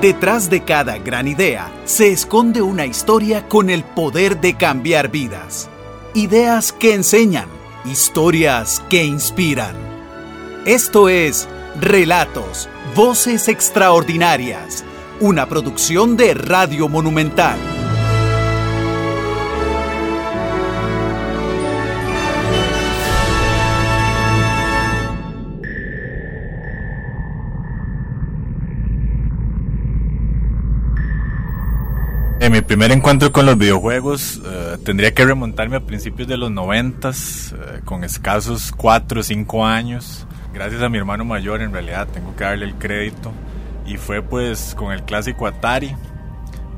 Detrás de cada gran idea se esconde una historia con el poder de cambiar vidas. Ideas que enseñan, historias que inspiran. Esto es Relatos, Voces Extraordinarias, una producción de Radio Monumental. Primer encuentro con los videojuegos eh, tendría que remontarme a principios de los noventas, eh, con escasos 4 o 5 años. Gracias a mi hermano mayor, en realidad, tengo que darle el crédito. Y fue pues con el clásico Atari,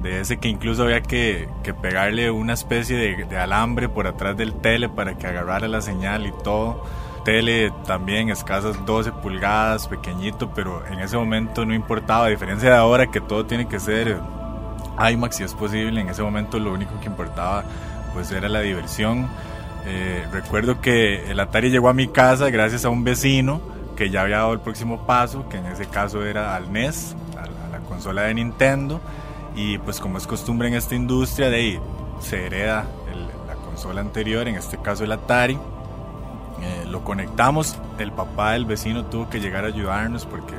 de ese que incluso había que, que pegarle una especie de, de, alambre por atrás del tele para que agarrara la señal y todo. Tele también escasas 12 pulgadas, pequeñito, pero en ese momento no importaba, a diferencia de ahora que todo tiene que ser IMAX si es posible. En ese momento lo único que importaba pues era la diversión. Eh, recuerdo que el Atari llegó a mi casa gracias a un vecino que ya había dado el próximo paso, que en ese caso era al NES, a la, consola de Nintendo. Y pues como es costumbre en esta industria, de ahí se hereda la consola anterior, en este caso el Atari. Eh, lo conectamos, el papá del vecino tuvo que llegar a ayudarnos porque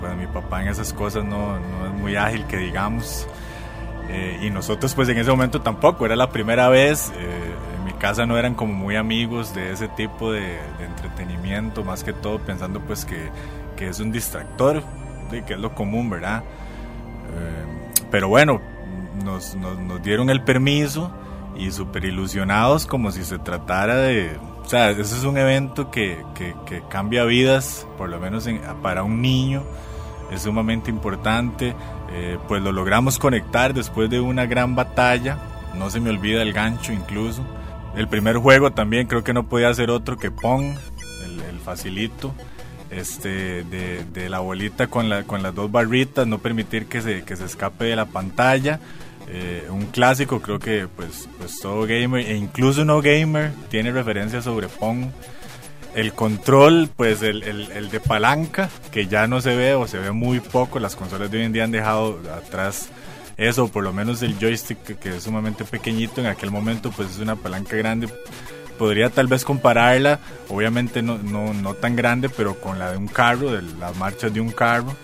bueno, mi papá en esas cosas no, no es muy ágil que digamos. Eh, y nosotros pues en ese momento tampoco, era la primera vez, eh, en mi casa no eran como muy amigos de ese tipo de, entretenimiento, más que todo pensando pues que, que es un distractor, de que es lo común, ¿verdad? Eh, pero bueno, nos, nos, nos, dieron el permiso y súper ilusionados como si se tratara de... O sea, ese es un evento que, que, que cambia vidas, por lo menos en, para un niño es sumamente importante. Eh, pues lo logramos conectar después de una gran batalla. No se me olvida el gancho incluso. El primer juego también creo que no podía ser otro que Pong, el, facilito. Este, de, la bolita con, la, con las dos barritas, no permitir que se, que se escape de la pantalla. Eh, un clásico, creo que pues, pues todo gamer, e incluso no gamer, tiene referencias sobre Pong el control, pues el, el, de palanca, que ya no se ve o se ve muy poco, las consolas de hoy en día han dejado atrás eso, por lo menos el joystick que es sumamente pequeñito, en aquel momento pues es una palanca grande, podría tal vez compararla, obviamente no, no, no tan grande, pero con la de un carro, de las marchas de un carro,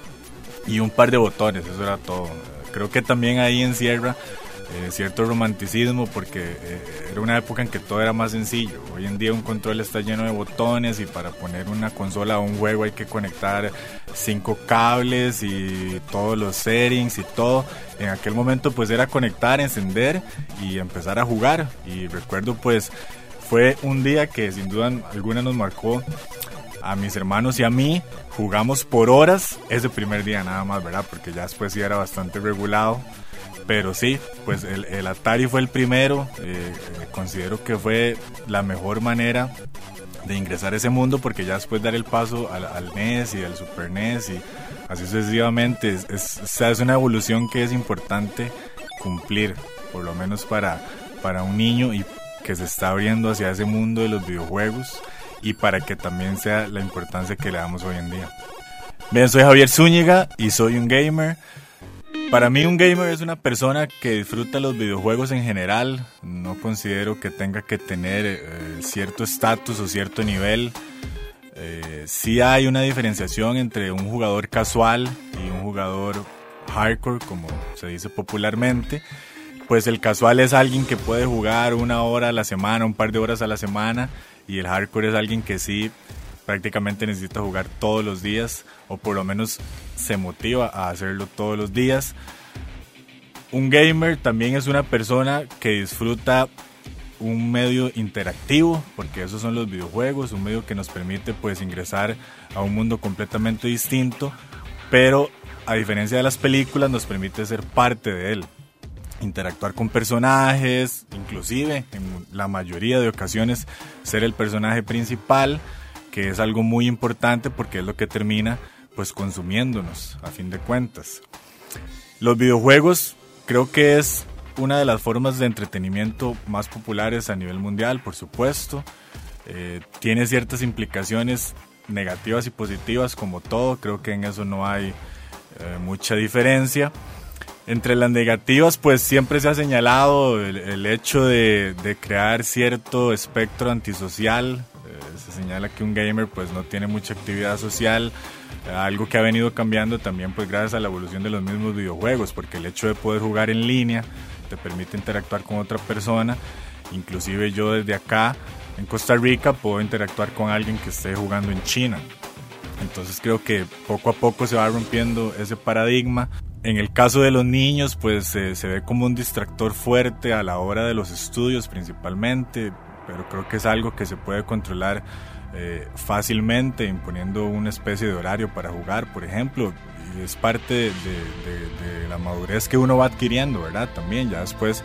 y un par de botones, eso era todo. Creo que también ahí encierra eh, cierto romanticismo porque eh, era una época en que todo era más sencillo. Hoy en día un control está lleno de botones y para poner una consola o un juego hay que conectar cinco cables y todos los settings y todo. En aquel momento pues era conectar, encender y empezar a jugar. Y recuerdo pues fue un día que sin duda alguna nos marcó a mis hermanos y a mí. Jugamos por horas ese primer día nada más, ¿verdad? Porque ya después sí era bastante regulado. Pero sí, pues el, Atari fue el primero. Eh, eh, considero que fue la mejor manera de ingresar a ese mundo porque ya después dar el paso al, NES y al Super NES y así sucesivamente es, es, es, una evolución que es importante cumplir, por lo menos para, para un niño y que se está abriendo hacia ese mundo de los videojuegos y para que también sea la importancia que le damos hoy en día. Bien, soy Javier Zúñiga y soy un gamer. Para mí un gamer es una persona que disfruta los videojuegos en general. No considero que tenga que tener eh, cierto estatus o cierto nivel. Eh, sí hay una diferenciación entre un jugador casual y un jugador hardcore, como se dice popularmente. Pues el casual es alguien que puede jugar una hora a la semana, un par de horas a la semana, y el hardcore es alguien que sí prácticamente necesita jugar todos los días o por lo menos se motiva a hacerlo todos los días. Un gamer también es una persona que disfruta un medio interactivo, porque esos son los videojuegos, un medio que nos permite pues ingresar a un mundo completamente distinto, pero a diferencia de las películas nos permite ser parte de él, interactuar con personajes, inclusive en la mayoría de ocasiones ser el personaje principal que es algo muy importante porque es lo que termina pues consumiéndonos a fin de cuentas. Los videojuegos creo que es una de las formas de entretenimiento más populares a nivel mundial, por supuesto. Eh, tiene ciertas implicaciones negativas y positivas como todo, creo que en eso no hay eh, mucha diferencia. Entre las negativas, pues siempre se ha señalado el, hecho de, crear cierto espectro antisocial. Eh, se señala que un gamer pues no tiene mucha actividad social, algo que ha venido cambiando también pues gracias a la evolución de los mismos videojuegos, porque el hecho de poder jugar en línea te permite interactuar con otra persona, inclusive yo desde acá en Costa Rica puedo interactuar con alguien que esté jugando en China. Entonces creo que poco a poco se va rompiendo ese paradigma. En el caso de los niños, pues se ve como un distractor fuerte a la hora de los estudios principalmente, pero creo que es algo que se puede controlar eh, fácilmente imponiendo una especie de horario para jugar, por ejemplo. Y es parte de, de la madurez que uno va adquiriendo, ¿verdad? También ya después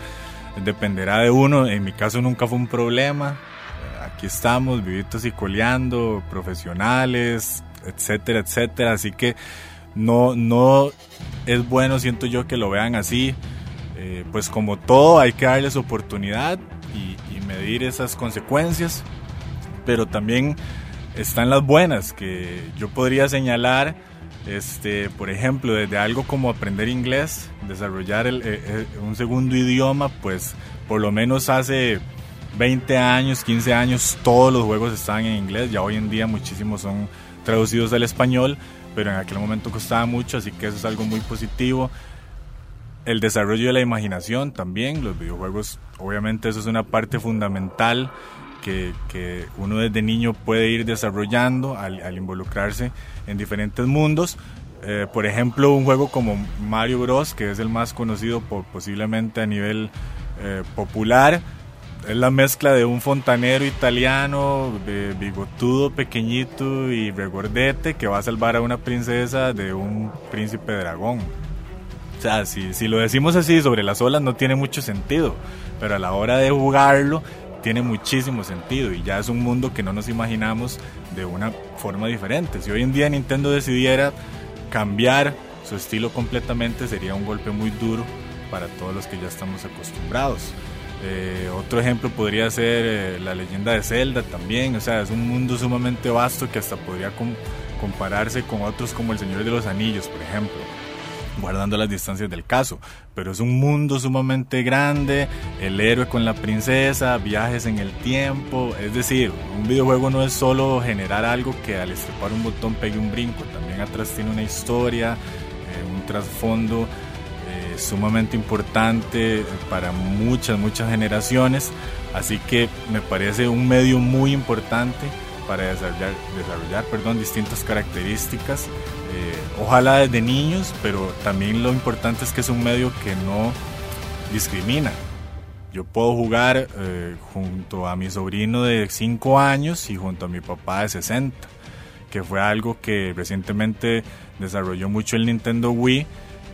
dependerá de uno. En mi caso nunca fue un problema. Aquí estamos, vivitos y coleando, profesionales, etcétera, etcétera. Así que no, no es bueno, siento yo, que lo vean así. Eh, pues como todo, hay que darles oportunidad medir esas consecuencias. Pero también están las buenas, que yo podría señalar, este, por ejemplo, desde algo como aprender inglés, desarrollar eh, eh, un segundo idioma, pues por lo menos hace 20 años, 15 años, todos los juegos estaban en inglés, ya hoy en día muchísimos son traducidos al español, pero en aquel momento costaba mucho, así que eso es algo muy positivo. El desarrollo de la imaginación también, los videojuegos, obviamente eso es una parte fundamental que, uno desde niño puede ir desarrollando al, involucrarse en diferentes mundos. Eh, por ejemplo, un juego como Mario Bros, que es el más conocido por, posiblemente a nivel eh, popular, es la mezcla de un fontanero italiano, bigotudo, pequeñito y regordete que va a salvar a una princesa de un príncipe dragón. O sea, si, si lo decimos así sobre las olas no tiene mucho sentido, pero a la hora de jugarlo tiene muchísimo sentido y ya es un mundo que no nos imaginamos de una forma diferente. Si hoy en día Nintendo decidiera cambiar su estilo completamente sería un golpe muy duro para todos los que ya estamos acostumbrados. Eh, otro ejemplo podría ser eh, la leyenda de Zelda también, o sea, es un mundo sumamente vasto que hasta podría compararse con otros como El Señor de los Anillos, por ejemplo, guardando las distancias del caso, pero es un mundo sumamente grande, el héroe con la princesa, viajes en el tiempo, es decir, un videojuego no es solo generar algo que al estrepar un botón pegue un brinco, también atrás tiene una historia, eh, un trasfondo sumamente importante para muchas, muchas generaciones. Así que me parece un medio muy importante para desarrollar, desarrollar perdón, distintas características. Eh, ojalá desde niños, pero también lo importante es que es un medio que no discrimina. Yo puedo jugar eh, junto a mi sobrino de 5 años y junto a mi papá de 60, que fue algo que recientemente desarrolló mucho el Nintendo Wii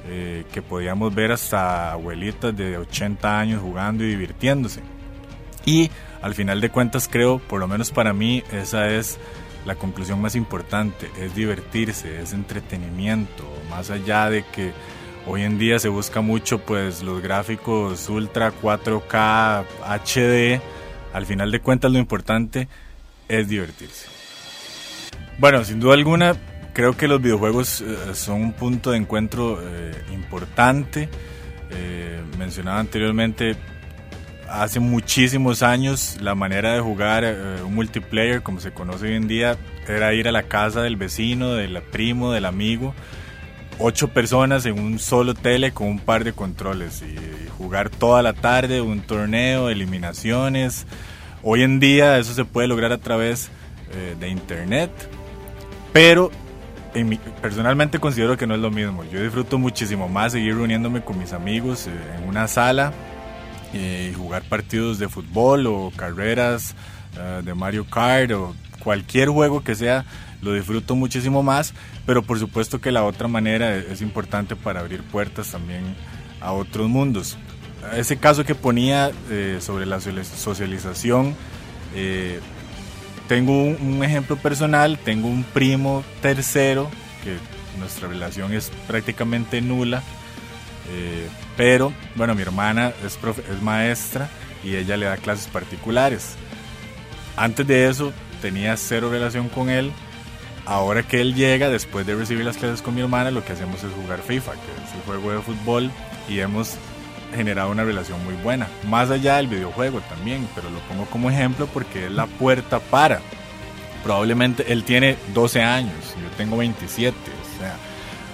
eh, que podíamos ver hasta abuelitas de 80 años jugando y divirtiéndose. Y al final de cuentas creo, por lo menos para mí, esa es la conclusión más importante, es divertirse, es entretenimiento, más allá de que hoy en día se busca mucho pues los gráficos ultra 4K HD, al final de cuentas lo importante es divertirse. Bueno, sin duda alguna creo que los videojuegos eh, son un punto de encuentro eh, importante. Eh, mencionaba anteriormente, hace muchísimos años la manera de jugar un multiplayer, como se conoce hoy en día, era ir a la casa del vecino, del primo, del amigo, ocho personas en un solo tele con un par de controles y, jugar toda la tarde un torneo, eliminaciones. Hoy en día eso se puede lograr a través de internet, pero personalmente considero que no es lo mismo. Yo disfruto muchísimo más seguir reuniéndome con mis amigos eh, en una sala eh, y jugar partidos de fútbol o carreras eh, de Mario Kart o cualquier juego que sea. Lo disfruto muchísimo más, pero por supuesto que la otra manera es importante para abrir puertas también a otros mundos. Ese caso que ponía sobre la socialización, tengo un, ejemplo personal, tengo un primo tercero, que nuestra relación es prácticamente nula, eh, pero bueno, mi hermana es, es maestra y ella le da clases particulares. Antes de eso tenía cero relación con él ahora que él llega, después de recibir las clases con mi hermana, lo que hacemos es jugar FIFA, que es el juego de fútbol, y hemos generado una relación muy buena. Más allá del videojuego también, pero lo pongo como ejemplo porque es la puerta para. Probablemente él tiene 12 años, yo tengo 27.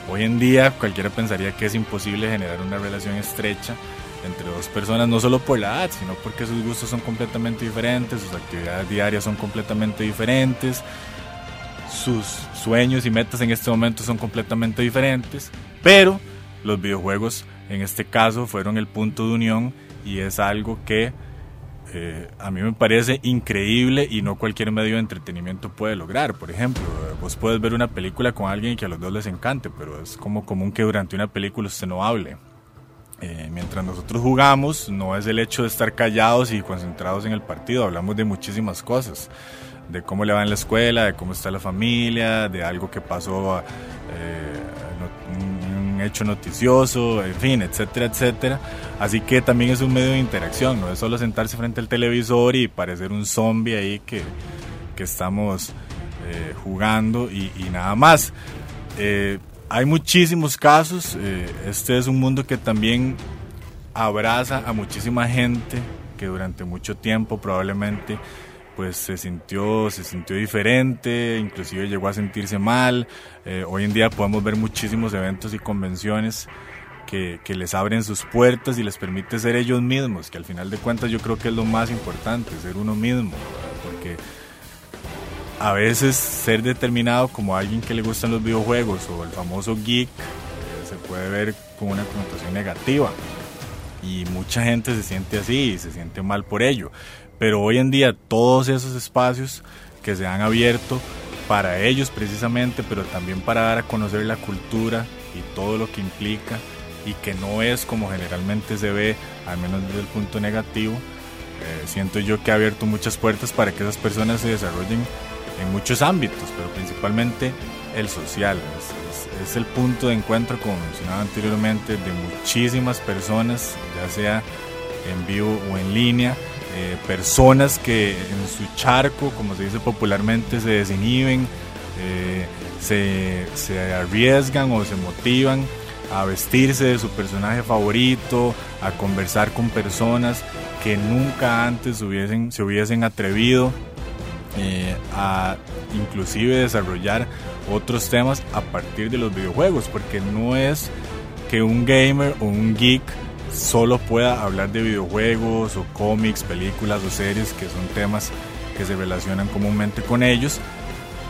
Hoy en día cualquiera pensaría que es imposible generar una relación estrecha entre dos personas, no solo por la edad, sino porque sus gustos son completamente diferentes, sus actividades diarias son completamente diferentes, sus sueños y metas en este momento son completamente diferentes, pero los videojuegos en este caso fueron el punto de unión y es algo que eh, a mí me parece increíble y no cualquier medio de entretenimiento puede lograr. Por ejemplo, vos puedes ver una película con alguien que a los dos les encante, pero es como común que durante una película usted no hable. Eh, mientras nosotros jugamos, no es el hecho de estar callados y concentrados en el partido, hablamos de muchísimas cosas de cómo le va en la escuela, de cómo está la familia, de algo que pasó, eh, hecho noticioso, en fin, etcétera, etcétera. Así que también es un medio de interacción, no es solo sentarse frente al televisor y parecer un zombie ahí que, que estamos eh, jugando y, nada más. Eh, hay muchísimos casos, este es un mundo que también abraza a muchísima gente que durante mucho tiempo probablemente pues se sintió, se sintió diferente, inclusive llegó a sentirse mal. Eh, hoy en día podemos ver muchísimos eventos y convenciones que, les abren sus puertas y les permite ser ellos mismos, que al final de cuentas yo creo que es lo más importante, ser uno mismo, porque a veces ser determinado como alguien que le gustan los videojuegos o el famoso geek eh, se puede ver con una connotación negativa y mucha gente se siente así y se siente mal por ello. Pero hoy en día todos esos espacios que se han abierto para ellos precisamente, pero también para dar a conocer la cultura y todo lo que implica y que no es como generalmente se ve, al menos desde el punto negativo, eh, siento yo que ha abierto muchas puertas para que esas personas se desarrollen en muchos ámbitos, pero principalmente el social. Es, es el punto de encuentro, como mencionaba anteriormente, de muchísimas personas, ya sea en vivo o en línea, eh, personas que en su charco, como se dice popularmente, se desinhiben, eh, se, arriesgan o se motivan a vestirse de su personaje favorito, a conversar con personas que nunca antes hubiesen, se hubiesen atrevido eh, a inclusive desarrollar otros temas a partir de los videojuegos, porque no es que un gamer o un geek solo pueda hablar de videojuegos o cómics, películas o series, que son temas que se relacionan comúnmente con ellos,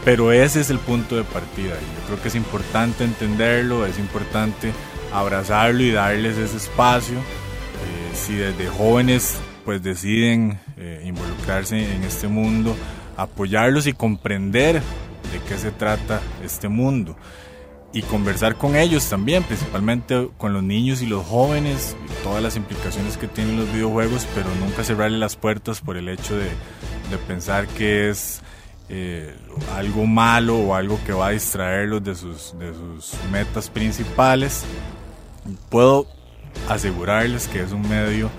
pero ese es el punto de partida. Yo creo que es importante entenderlo, es importante abrazarlo y darles ese espacio. Eh, si desde jóvenes pues deciden eh, involucrarse en este mundo, apoyarlos y comprender de qué se trata este mundo y conversar con ellos también, principalmente con los niños y los jóvenes, todas las implicaciones que tienen los videojuegos, pero nunca cerrarle las puertas por el hecho de, pensar que es eh, algo malo o algo que va a distraerlos de sus, metas principales. Puedo asegurarles que es un medio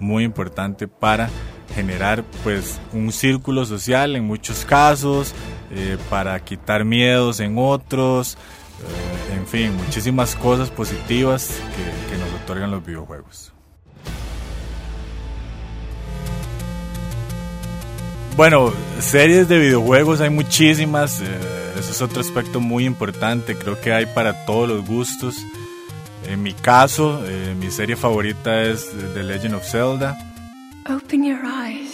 muy importante para generar pues un círculo social en muchos casos, eh, para quitar miedos en otros, en fin, muchísimas cosas positivas que, nos otorgan los videojuegos. Bueno, series de videojuegos hay muchísimas, eh, eso es otro aspecto muy importante, creo que hay para todos los gustos. En mi caso, eh, mi serie favorita es The Legend of Zelda. Open your eyes.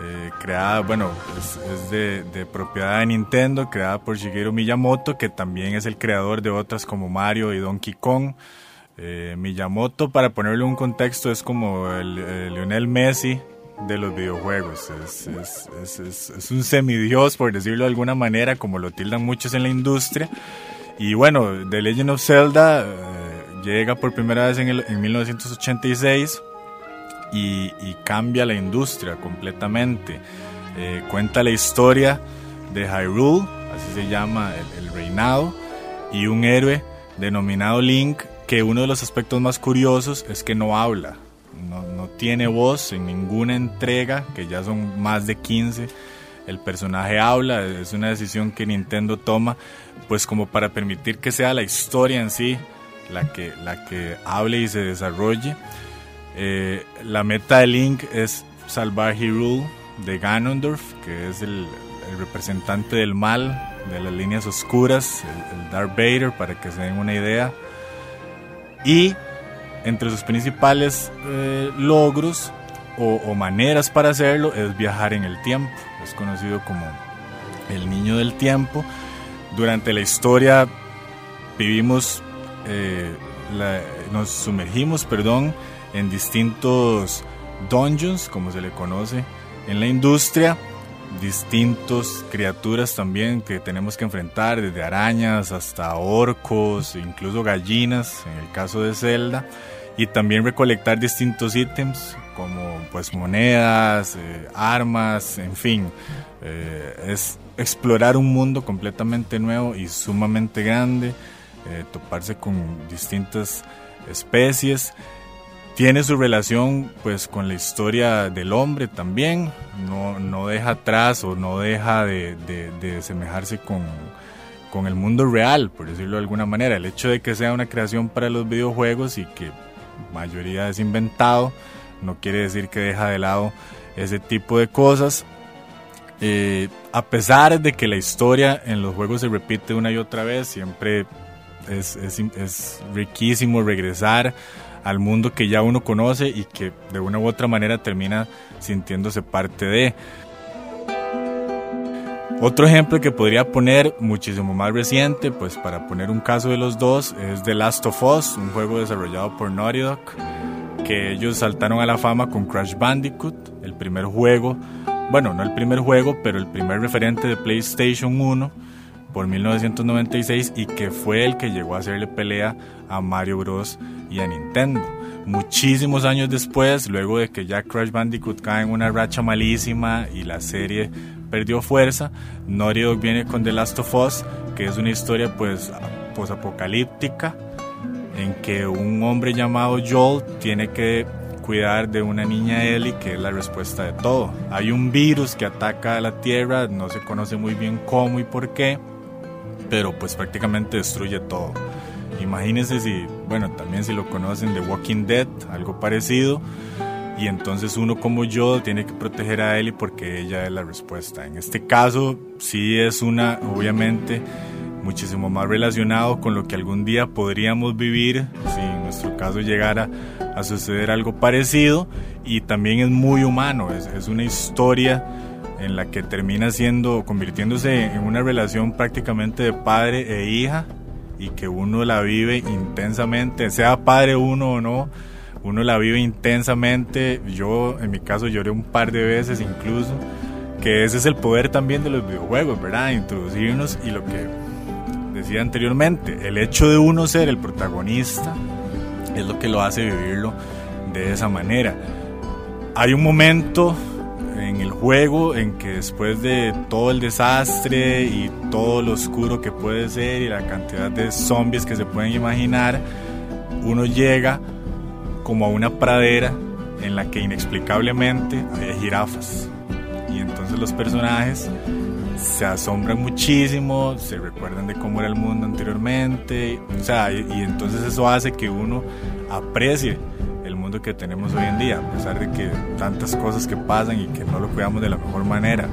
Eh, creada, bueno, es, de, propiedad de Nintendo, creada por Shigeru Miyamoto, que también es el creador de otras como Mario y Donkey Kong. Eh, Miyamoto, para ponerle un contexto, es como el, Lionel Messi de los videojuegos. Es, un semidios, por decirlo de alguna manera, como lo tildan muchos en la industria. Y bueno, The Legend of Zelda eh, llega por primera vez en, en 1986 y, cambia la industria completamente. Eh, cuenta la historia de Hyrule, así se llama el, reinado, y un héroe denominado Link, que uno de los aspectos más curiosos es que no habla, no, no, tiene voz en ninguna entrega, que ya son más de 15. El personaje habla, es una decisión que Nintendo toma, pues como para permitir que sea la historia en sí la que, la que hable y se desarrolle. Eh, la meta de Link es salvar Hyrule de Ganondorf, que es el, representante del mal, de las líneas oscuras, el, Darth Vader, para que se den una idea. Y entre sus principales eh, logros o, maneras para hacerlo es viajar en el tiempo. Es conocido como el niño del tiempo. Durante la historia vivimos, eh, nos sumergimos, perdón, en distintos dungeons, como se le conoce en la industria, distintos criaturas también que tenemos que enfrentar, desde arañas hasta orcos, incluso gallinas, en el caso de Zelda, y también recolectar distintos ítems como pues monedas, eh, armas, en fin, eh, es explorar un mundo completamente nuevo y sumamente grande, eh, toparse con distintas especies tiene su relación pues con la historia del hombre también, no, no deja atrás o no deja de, de, semejarse con, con, el mundo real, por decirlo de alguna manera. El hecho de que sea una creación para los videojuegos y que mayoría es inventado, no quiere decir que deja de lado ese tipo de cosas. Eh, a pesar de que la historia en los juegos se repite una y otra vez, siempre es, es, es riquísimo regresar al mundo que ya uno conoce y que de una u otra manera termina sintiéndose parte de. Otro ejemplo que podría poner muchísimo más reciente, pues para poner un caso de los dos, es The Last of Us, un juego desarrollado por Naughty Dog, que ellos saltaron a la fama con Crash Bandicoot, el primer juego, bueno, no el primer juego, pero el primer referente de PlayStation 1 por 1996 y que fue el que llegó a hacerle pelea a Mario Bros. y a Nintendo. Muchísimos años después, luego de que ya Crash Bandicoot cae en una racha malísima y la serie perdió fuerza, Naughty viene con The Last of Us, que es una historia pues posapocalíptica en que un hombre llamado Joel tiene que cuidar de una niña Ellie, que es la respuesta de todo. Hay un virus que ataca a la Tierra, no se conoce muy bien cómo y por qué, pero pues prácticamente destruye todo. Imagínense si, bueno, también si lo conocen de Walking Dead, algo parecido, y entonces uno como yo tiene que proteger a Ellie porque ella es la respuesta. En este caso sí es una, obviamente, muchísimo más relacionado con lo que algún día podríamos vivir si en nuestro caso llegara a suceder algo parecido. Y también es muy humano, es, es una historia en la que termina siendo, convirtiéndose en una relación prácticamente de padre e hija y que uno la vive intensamente, sea padre uno o no, uno la vive intensamente. Yo en mi caso lloré un par de veces incluso, que ese es el poder también de los videojuegos, ¿verdad? Introducirnos y lo que decía anteriormente, el hecho de uno ser el protagonista es lo que lo hace vivirlo de esa manera. Hay un momento en el juego en que después de todo el desastre y todo lo oscuro que puede ser y la cantidad de zombies que se pueden imaginar, uno llega como a una pradera en la que inexplicablemente hay jirafas. Y entonces los personajes se asombran muchísimo, se recuerdan de cómo era el mundo anteriormente, o sea, y entonces eso hace que uno aprecie mundo que tenemos hoy en día, a pesar de que tantas cosas que pasan y que no lo cuidamos de la mejor manera.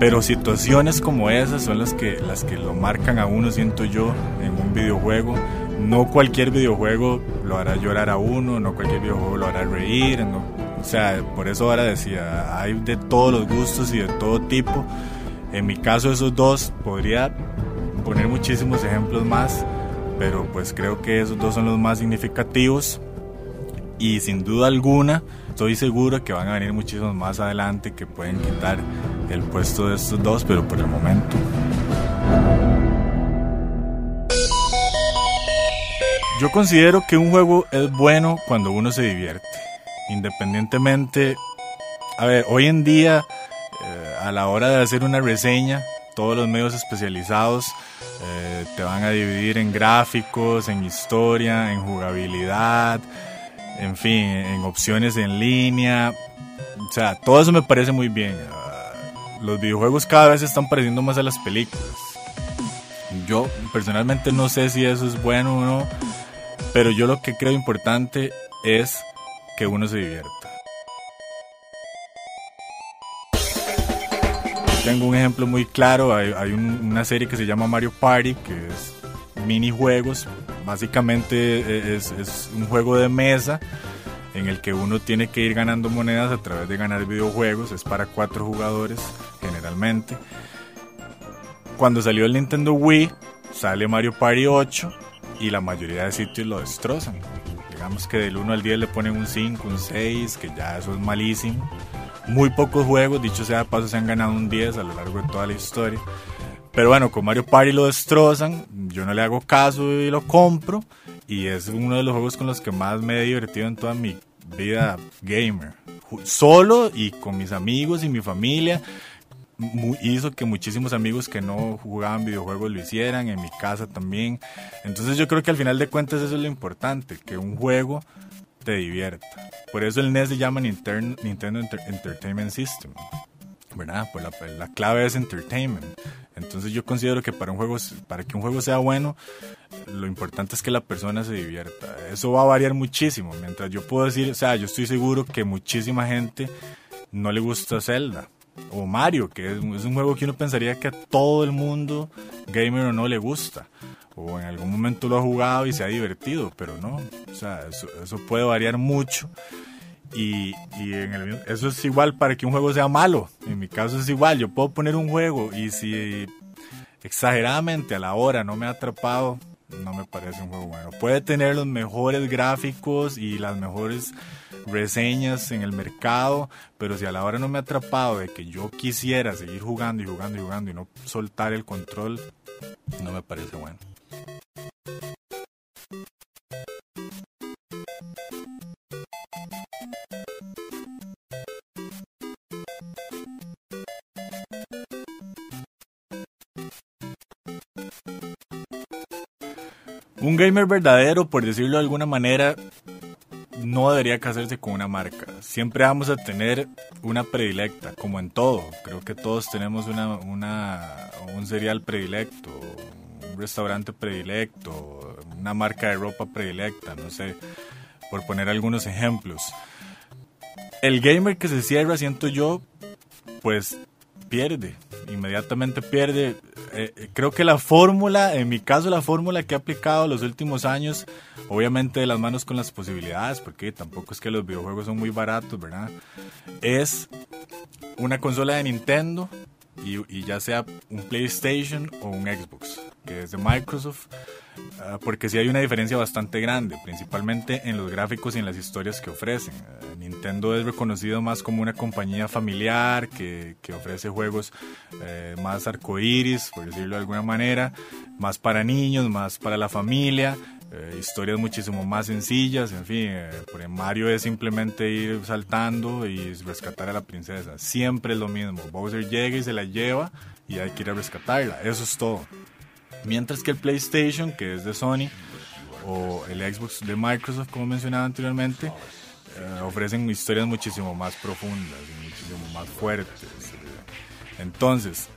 Pero situaciones como esas son las que, las que lo marcan a uno, siento yo, en un videojuego. No cualquier videojuego lo hará llorar a uno, no cualquier videojuego lo hará reír, no O sea, por eso ahora decía, hay de todos los gustos y de todo tipo. En mi caso esos dos podría poner muchísimos ejemplos más, pero pues creo que esos dos son los más significativos y sin duda alguna estoy seguro que van a venir muchísimos más adelante que pueden quitar el puesto de estos dos, pero por el momento. Yo considero que un juego es bueno cuando uno se divierte, independientemente, a ver, hoy en día eh, a la hora de hacer una reseña, todos los medios especializados eh, te van a dividir en gráficos, en historia, en jugabilidad, en fin, en opciones en línea. O sea, todo eso me parece muy bien. Ah, los videojuegos cada vez están pareciendo más a las películas. Yo personalmente no sé si eso es bueno o no, pero yo lo que creo importante es que uno se divierta. Tengo un ejemplo muy claro, hay, una serie que se llama Mario Party, que es minijuegos, básicamente e, es, es un juego de mesa en el que uno tiene que ir ganando monedas a través de ganar videojuegos, es para cuatro jugadores generalmente. Cuando salió el Nintendo Wii, sale Mario Party 8 y la mayoría de sitios lo destrozan. Digamos que del 1 al 10 le ponen un 5, un 6, que ya eso es malísimo. Muy pocos juegos, dicho sea de paso, se han ganado un 10 a lo largo de toda la historia. Pero bueno, con Mario Party lo destrozan, yo no le hago caso y lo compro. Y es uno de los juegos con los que más me he divertido en toda mi vida gamer. Solo y con mis amigos y mi familia hizo que muchísimos amigos que no jugaban videojuegos lo hicieran, en mi casa también. Entonces yo creo que al final de cuentas eso es lo importante, que un juego te divierta. Por eso el NES se llama Nintendo, Entertainment System. ¿Verdad? Pues la, la, clave es entertainment. Entonces yo considero que para un juego, para que un juego sea bueno, lo importante es que la persona se divierta. Eso va a variar muchísimo. Mientras yo puedo decir, o sea, yo estoy seguro que muchísima gente no le gusta Zelda o Mario, que es, un juego que uno pensaría que a todo el mundo, gamer o no, le gusta. O en algún momento lo ha jugado y se ha divertido, pero no. O sea, eso, puede variar mucho. Y, en eso es igual para que un juego sea malo. En mi caso es igual. Yo puedo poner un juego y si exageradamente a la hora no me ha atrapado, no me parece un juego bueno. Puede tener los mejores gráficos y las mejores reseñas en el mercado, pero si a la hora no me ha atrapado de que yo quisiera seguir jugando y jugando y jugando y no soltar el control, no me parece bueno. Un gamer verdadero, por decirlo de alguna manera, no debería casarse con una marca. Siempre vamos a tener una predilecta, como en todo. Creo que todos tenemos una, un cereal predilecto, un restaurante predilecto, una marca de ropa predilecta, no sé, por poner algunos ejemplos. El gamer que se cierra, siento yo, pues pierde, inmediatamente pierde. Eh, eh, creo que la fórmula, en mi caso la fórmula que he aplicado los últimos años, obviamente de las manos con las posibilidades, porque tampoco es que los videojuegos son muy baratos, ¿verdad? Es una consola de Nintendo y, ya sea un PlayStation o un Xbox, que es de Microsoft, ah, porque sí hay una diferencia bastante grande, principalmente en los gráficos y en las historias que ofrecen. Ah, Nintendo es reconocido más como una compañía familiar que, que ofrece juegos eh, más arcoíris, por decirlo de alguna manera, más para niños, más para la familia. Eh, historias muchísimo más sencillas, en fin, eh, Mario es simplemente ir saltando y rescatar a la princesa, siempre es lo mismo, Bowser llega y se la lleva y hay que ir a rescatarla, eso es todo. Mientras que el PlayStation, que es de Sony, o el Xbox de Microsoft, como mencionaba anteriormente, eh, ofrecen historias muchísimo más profundas, muchísimo más fuertes. Entonces,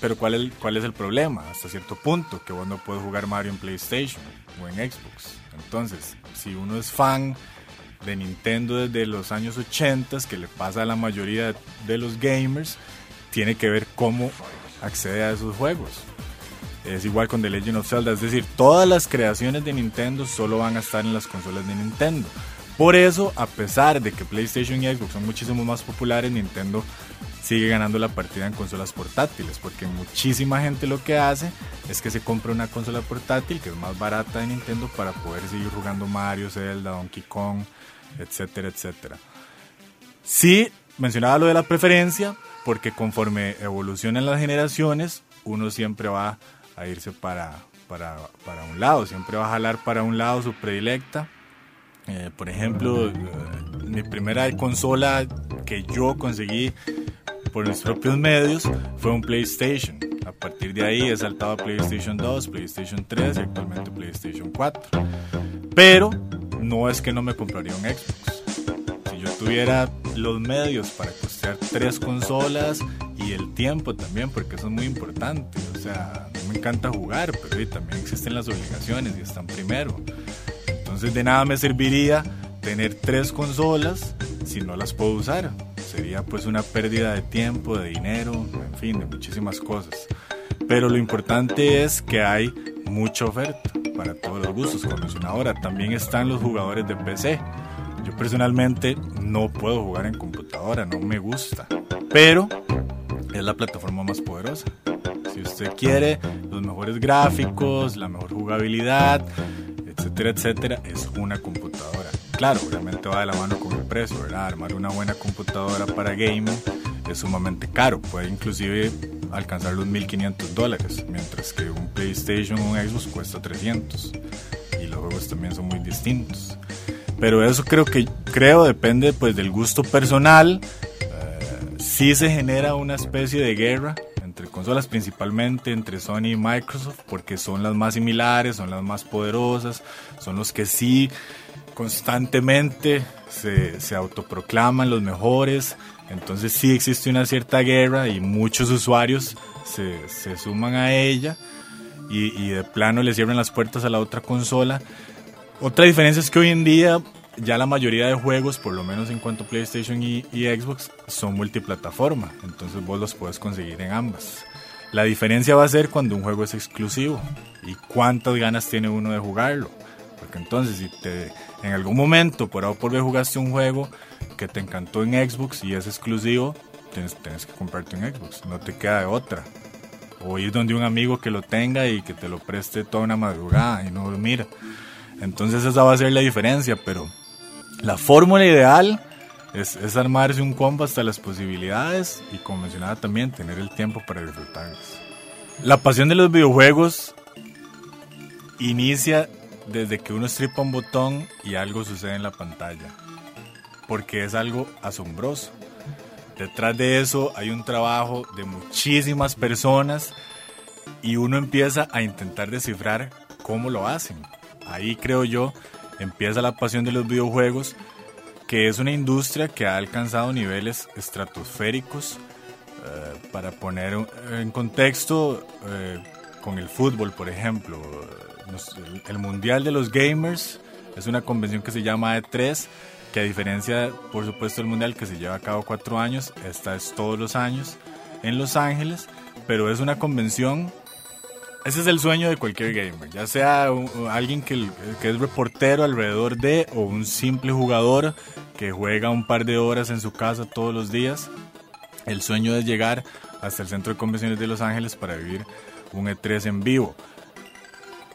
pero ¿cuál es, ¿cuál es el problema? Hasta cierto punto, que vos no puedes jugar Mario en PlayStation o en Xbox. Entonces, si uno es fan de Nintendo desde los años 80, que le pasa a la mayoría de los gamers, tiene que ver cómo accede a esos juegos. Es igual con The Legend of Zelda, es decir, todas las creaciones de Nintendo solo van a estar en las consolas de Nintendo. Por eso, a pesar de que PlayStation y Xbox son muchísimo más populares, Nintendo sigue ganando la partida en consolas portátiles, porque muchísima gente lo que hace es que se compra una consola portátil que es más barata de Nintendo para poder seguir jugando Mario, Zelda, Donkey Kong, etcétera, etcétera. Sí, mencionaba lo de la preferencia, porque conforme evolucionan las generaciones, uno siempre va a irse para, para, para un lado, siempre va a jalar para un lado su predilecta. Eh, por ejemplo, eh, mi primera consola que yo conseguí por mis propios medios fue un PlayStation. A partir de ahí he saltado a PlayStation 2, PlayStation 3 y actualmente PlayStation 4. Pero no es que no me compraría un Xbox. Si yo tuviera los medios para costear tres consolas y el tiempo también, porque eso es muy importante. O sea, me encanta jugar, pero también existen las obligaciones y están primero. Entonces de nada me serviría tener tres consolas si no las puedo usar. Sería pues una pérdida de tiempo, de dinero, en fin, de muchísimas cosas. Pero lo importante es que hay mucha oferta para todos los gustos, como mencioné ahora. También están los jugadores de PC. Yo personalmente no puedo jugar en computadora, no me gusta. Pero es la plataforma más poderosa. Si usted quiere los mejores gráficos, la mejor jugabilidad, etcétera, etcétera, es una computadora. Claro, obviamente va de la mano con el precio, ¿verdad? Armar una buena computadora para gaming es sumamente caro, puede inclusive alcanzar los 1500 dólares, mientras que un PlayStation o un Xbox cuesta 300 y los juegos también son muy distintos. Pero eso creo que creo depende pues del gusto personal. Uh, sí se genera una especie de guerra entre consolas, principalmente entre Sony y Microsoft, porque son las más similares, son las más poderosas, son los que sí constantemente se, se autoproclaman los mejores. Entonces sí existe una cierta guerra y muchos usuarios se, se suman a ella y, y, de plano le cierran las puertas a la otra consola. Otra diferencia es que hoy en día ya la mayoría de juegos, por lo menos en cuanto a PlayStation y, y Xbox, son multiplataforma. Entonces vos los puedes conseguir en ambas. La diferencia va a ser cuando un juego es exclusivo y cuántas ganas tiene uno de jugarlo. Porque entonces si te, en algún momento por A o por B jugaste un juego que te encantó en Xbox y es exclusivo, tienes, que comprarte un Xbox, no te queda de otra. O ir donde un amigo que lo tenga y que te lo preste toda una madrugada y no dormir. Entonces esa va a ser la diferencia, pero la fórmula ideal es, es armarse un combo hasta las posibilidades y como mencionaba también, tener el tiempo para disfrutarlas. La pasión de los videojuegos inicia desde que uno estripa un botón y algo sucede en la pantalla. Porque es algo asombroso. Detrás de eso hay un trabajo de muchísimas personas y uno empieza a intentar descifrar cómo lo hacen. Ahí creo yo empieza la pasión de los videojuegos, que es una industria que ha alcanzado niveles estratosféricos. Eh, para poner en contexto, eh, con el fútbol, por ejemplo, el Mundial de los Gamers es una convención que se llama E3, que a diferencia, por supuesto, del Mundial que se lleva a cabo cuatro años, esta es todos los años en Los Ángeles, pero es una convención, ese es el sueño de cualquier gamer, ya sea alguien que, es reportero alrededor de o un simple jugador que juega un par de horas en su casa todos los días. El sueño es llegar hasta el centro de convenciones de Los Ángeles para vivir un E3 en vivo.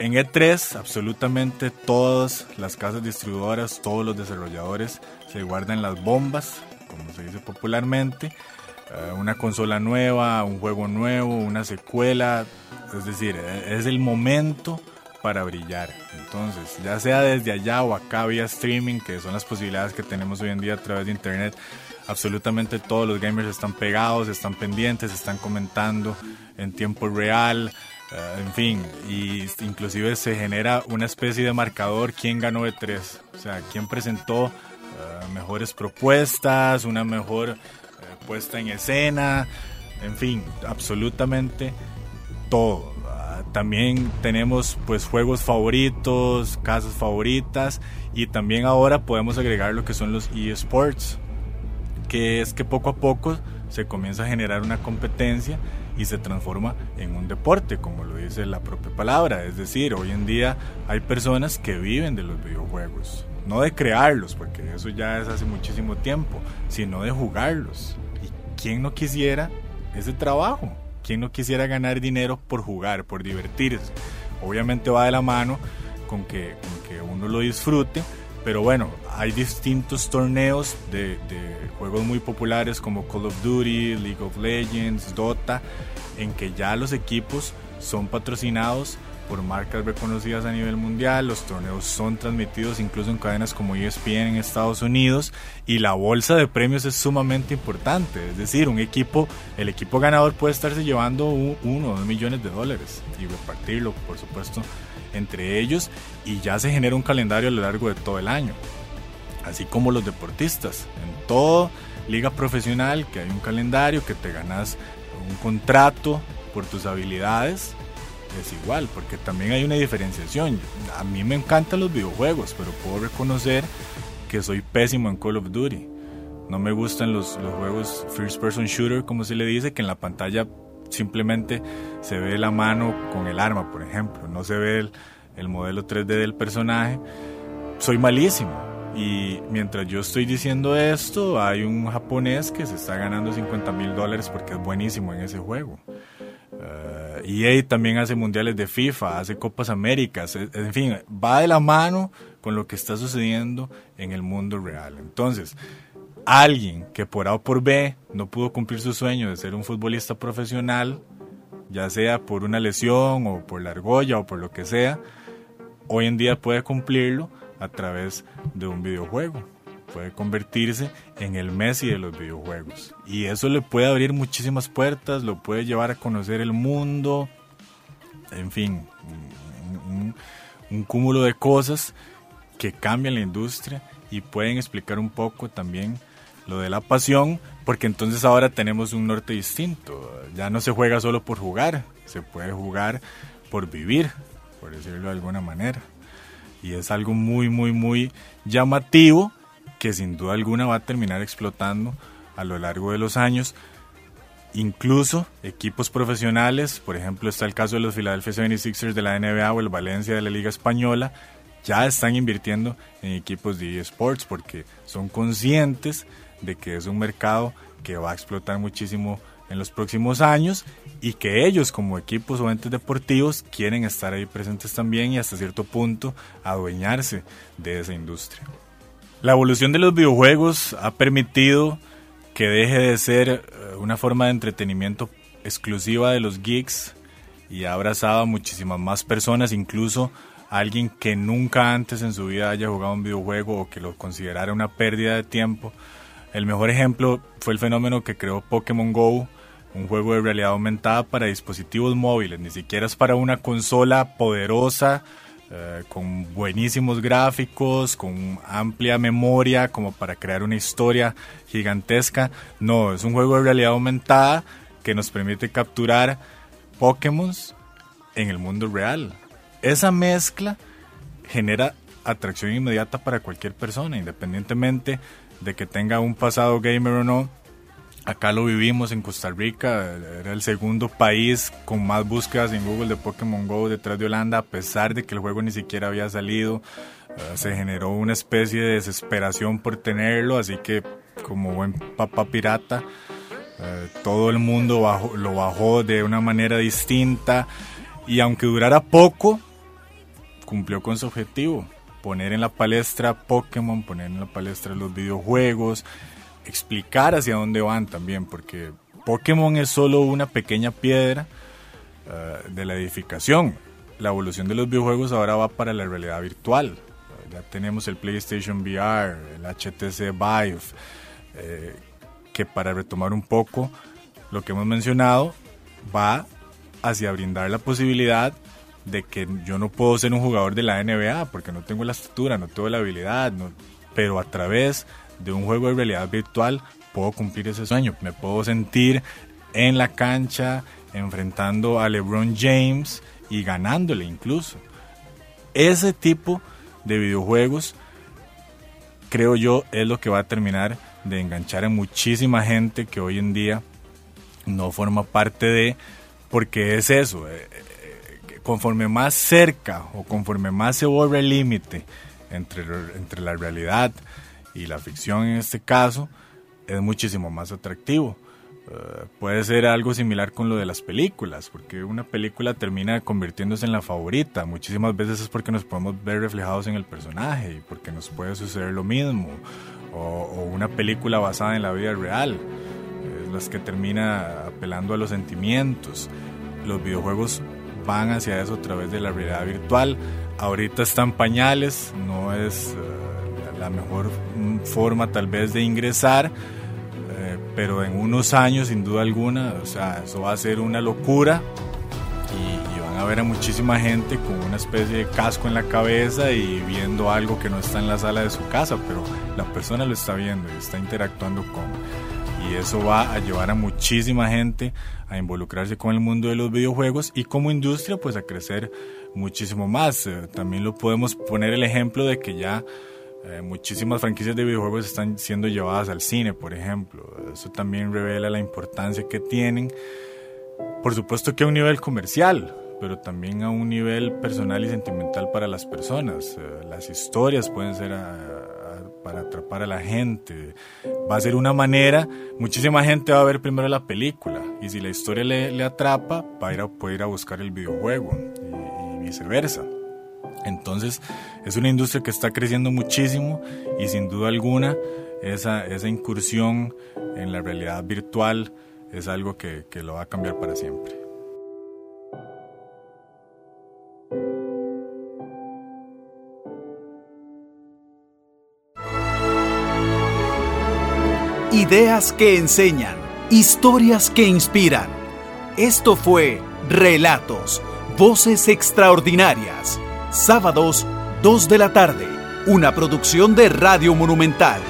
En E3, absolutamente todas las casas distribuidoras, todos los desarrolladores se guardan las bombas, como se dice popularmente, eh, una consola nueva, un juego nuevo, una secuela, es decir, e-, es el momento para brillar. Entonces, ya sea desde allá o acá vía streaming, que son las posibilidades que tenemos hoy en día a través de internet, absolutamente todos los gamers están pegados, están pendientes, están comentando en tiempo real, Uh, en fin, y inclusive se genera una especie de marcador quién ganó de tres, o sea, quién presentó uh, mejores propuestas, una mejor uh, puesta en escena, en fin, absolutamente todo. También tenemos pues juegos favoritos, casas favoritas y también ahora podemos agregar lo que son los eSports, que es que poco a poco se comienza a generar una competencia y se transforma en un deporte, como lo dice la propia palabra. Es decir, hoy en día hay personas que viven de los videojuegos. no de crearlos, porque eso ya es hace muchísimo tiempo, sino de jugarlos. ¿Y quién no quisiera ese trabajo? ¿Quién no quisiera ganar dinero por jugar, por divertirse? Obviamente va de la mano con que, que uno lo disfrute, pero bueno, hay distintos torneos de, juegos muy populares como Call of Duty, League of Legends, Dota, en que ya los equipos son patrocinados por marcas reconocidas a nivel mundial, los torneos son transmitidos incluso en cadenas como ESPN en Estados Unidos y la bolsa de premios es sumamente importante, es decir, un equipo, el equipo ganador puede estarse llevando uno o dos millones de dólares y repartirlo, por supuesto, entre ellos y ya se genera un calendario a lo largo de todo el año, así como los deportistas, en toda liga profesional que hay un calendario que te ganas un contrato por tus habilidades es igual, porque también hay una diferenciación. A mí me encantan los videojuegos, pero puedo reconocer que soy pésimo en Call of Duty. No me gustan los, los juegos first person shooter, como se le dice, que en la pantalla simplemente se ve la mano con el arma, por ejemplo. No se ve el, el modelo 3D del personaje. Soy malísimo. Y mientras yo estoy diciendo esto, hay un japonés que se está ganando 50 mil dólares porque es buenísimo en ese juego. EA e también hace mundiales de FIFA, hace Copas Américas, en fin, va de la mano con lo que está sucediendo en el mundo real. Entonces, alguien que por A o por B no pudo cumplir su sueño de ser un futbolista profesional, ya sea por una lesión o por la argolla o por lo que sea, hoy en día puede cumplirlo a través de un videojuego puede convertirse en el Messi de los videojuegos. Y eso le puede abrir muchísimas puertas, lo puede llevar a conocer el mundo, en fin, un, cúmulo de cosas que cambian la industria y pueden explicar un poco también lo de la pasión, porque entonces ahora tenemos un norte distinto. Ya no se juega solo por jugar, se puede jugar por vivir, por decirlo de alguna manera. Y es algo muy, muy, muy llamativo que sin duda alguna va a terminar explotando a lo largo de los años. Incluso equipos profesionales, por ejemplo está el caso de los Philadelphia 76ers de la NBA o el Valencia de la Liga Española, ya están invirtiendo en equipos de eSports porque son conscientes de que es un mercado que va a explotar muchísimo en los próximos años y que ellos como equipos o entes deportivos quieren estar ahí presentes también y hasta cierto punto adueñarse de esa industria. La evolución de los videojuegos ha permitido que deje de ser eh, una forma de entretenimiento exclusiva de los geeks y ha abrazado a muchísimas más personas, incluso alguien que nunca antes en su vida haya jugado un videojuego o que lo considerara una pérdida de tiempo. El mejor ejemplo fue el fenómeno que creó Pokémon Go, un juego de realidad aumentada para dispositivos móviles, ni siquiera es para una consola poderosa eh, con buenísimos gráficos, con amplia memoria como para crear una historia gigantesca. No, es un juego de realidad aumentada que nos permite capturar Pokémon en el mundo real. Esa mezcla genera atracción inmediata para cualquier persona, independientemente de que tenga un pasado gamer o no Acá lo vivimos en Costa Rica, era el segundo país con más búsquedas en Google de Pokémon Go detrás de Holanda, a pesar de que el juego ni siquiera había salido. Eh, se generó una especie de desesperación por tenerlo, así que como buen papá pirata, eh, todo el mundo lo bajó de una manera distinta y aunque durara poco, cumplió con su objetivo, poner en la palestra Pokémon, poner en la palestra los videojuegos, explicar hacia dónde van también, porque Pokémon es solo una pequeña piedra eh, de la edificación. La evolución de los videojuegos ahora va para la realidad virtual. Ya tenemos el PlayStation VR, el HTC Vive, eh, que para retomar un poco lo que hemos mencionado, va hacia brindar la posibilidad de que yo no puedo ser un jugador de la NBA porque no tengo la estatura, no tengo la habilidad, pero a través de un juego de realidad virtual puedo cumplir ese sueño. Me puedo sentir en la cancha enfrentando a LeBron James y ganándole incluso. Ese tipo de videojuegos creo yo es lo que va a terminar de enganchar a muchísima gente que hoy en día no forma parte de, porque es eso, eh, conforme más cerca o conforme más se borra el límite entre, entre la realidad y la ficción en este caso es muchísimo más atractivo. Eh, puede ser algo similar con lo de las películas, porque una película termina convirtiéndose en la favorita. Muchísimas veces es porque nos podemos ver reflejados en el personaje y porque nos puede suceder lo mismo. O, una película basada en la vida real, es las que termina apelando a los sentimientos. Los videojuegos van hacia eso a través de la realidad virtual. Ahorita están pañales, no es eh, la mejor forma tal vez de ingresar pero en unos años, sin duda alguna, o sea, eso va a ser una locura y, van a ver a muchísima gente con una especie de casco en la cabeza y viendo algo que no está en la sala de su casa, pero la persona lo está viendo y está interactuando con. Y eso va a llevar a muchísima gente a involucrarse con el mundo de los videojuegos y como industria pues a crecer muchísimo más. Eh, también lo podemos poner el ejemplo de que ya eh, muchísimas franquicias de videojuegos están siendo llevadas al cine, por ejemplo. Eso también revela la importancia que tienen. Por supuesto que a un nivel comercial, pero también a un nivel personal y sentimental para las personas. Eh, las historias pueden ser para atrapar a la gente. Va a ser una manera, muchísima gente va a ver primero la película y si la historia le, atrapa, va a ir a, puede ir a buscar el videojuego y viceversa. Entonces es una industria que está creciendo muchísimo y sin duda alguna esa, incursión en la realidad virtual es algo que lo va a cambiar para siempre. Ideas que enseñan, historias que inspiran. Esto fue Relatos, Voces Extraordinarias Sábados, 2 de la tarde. Una producción de Radio Monumental.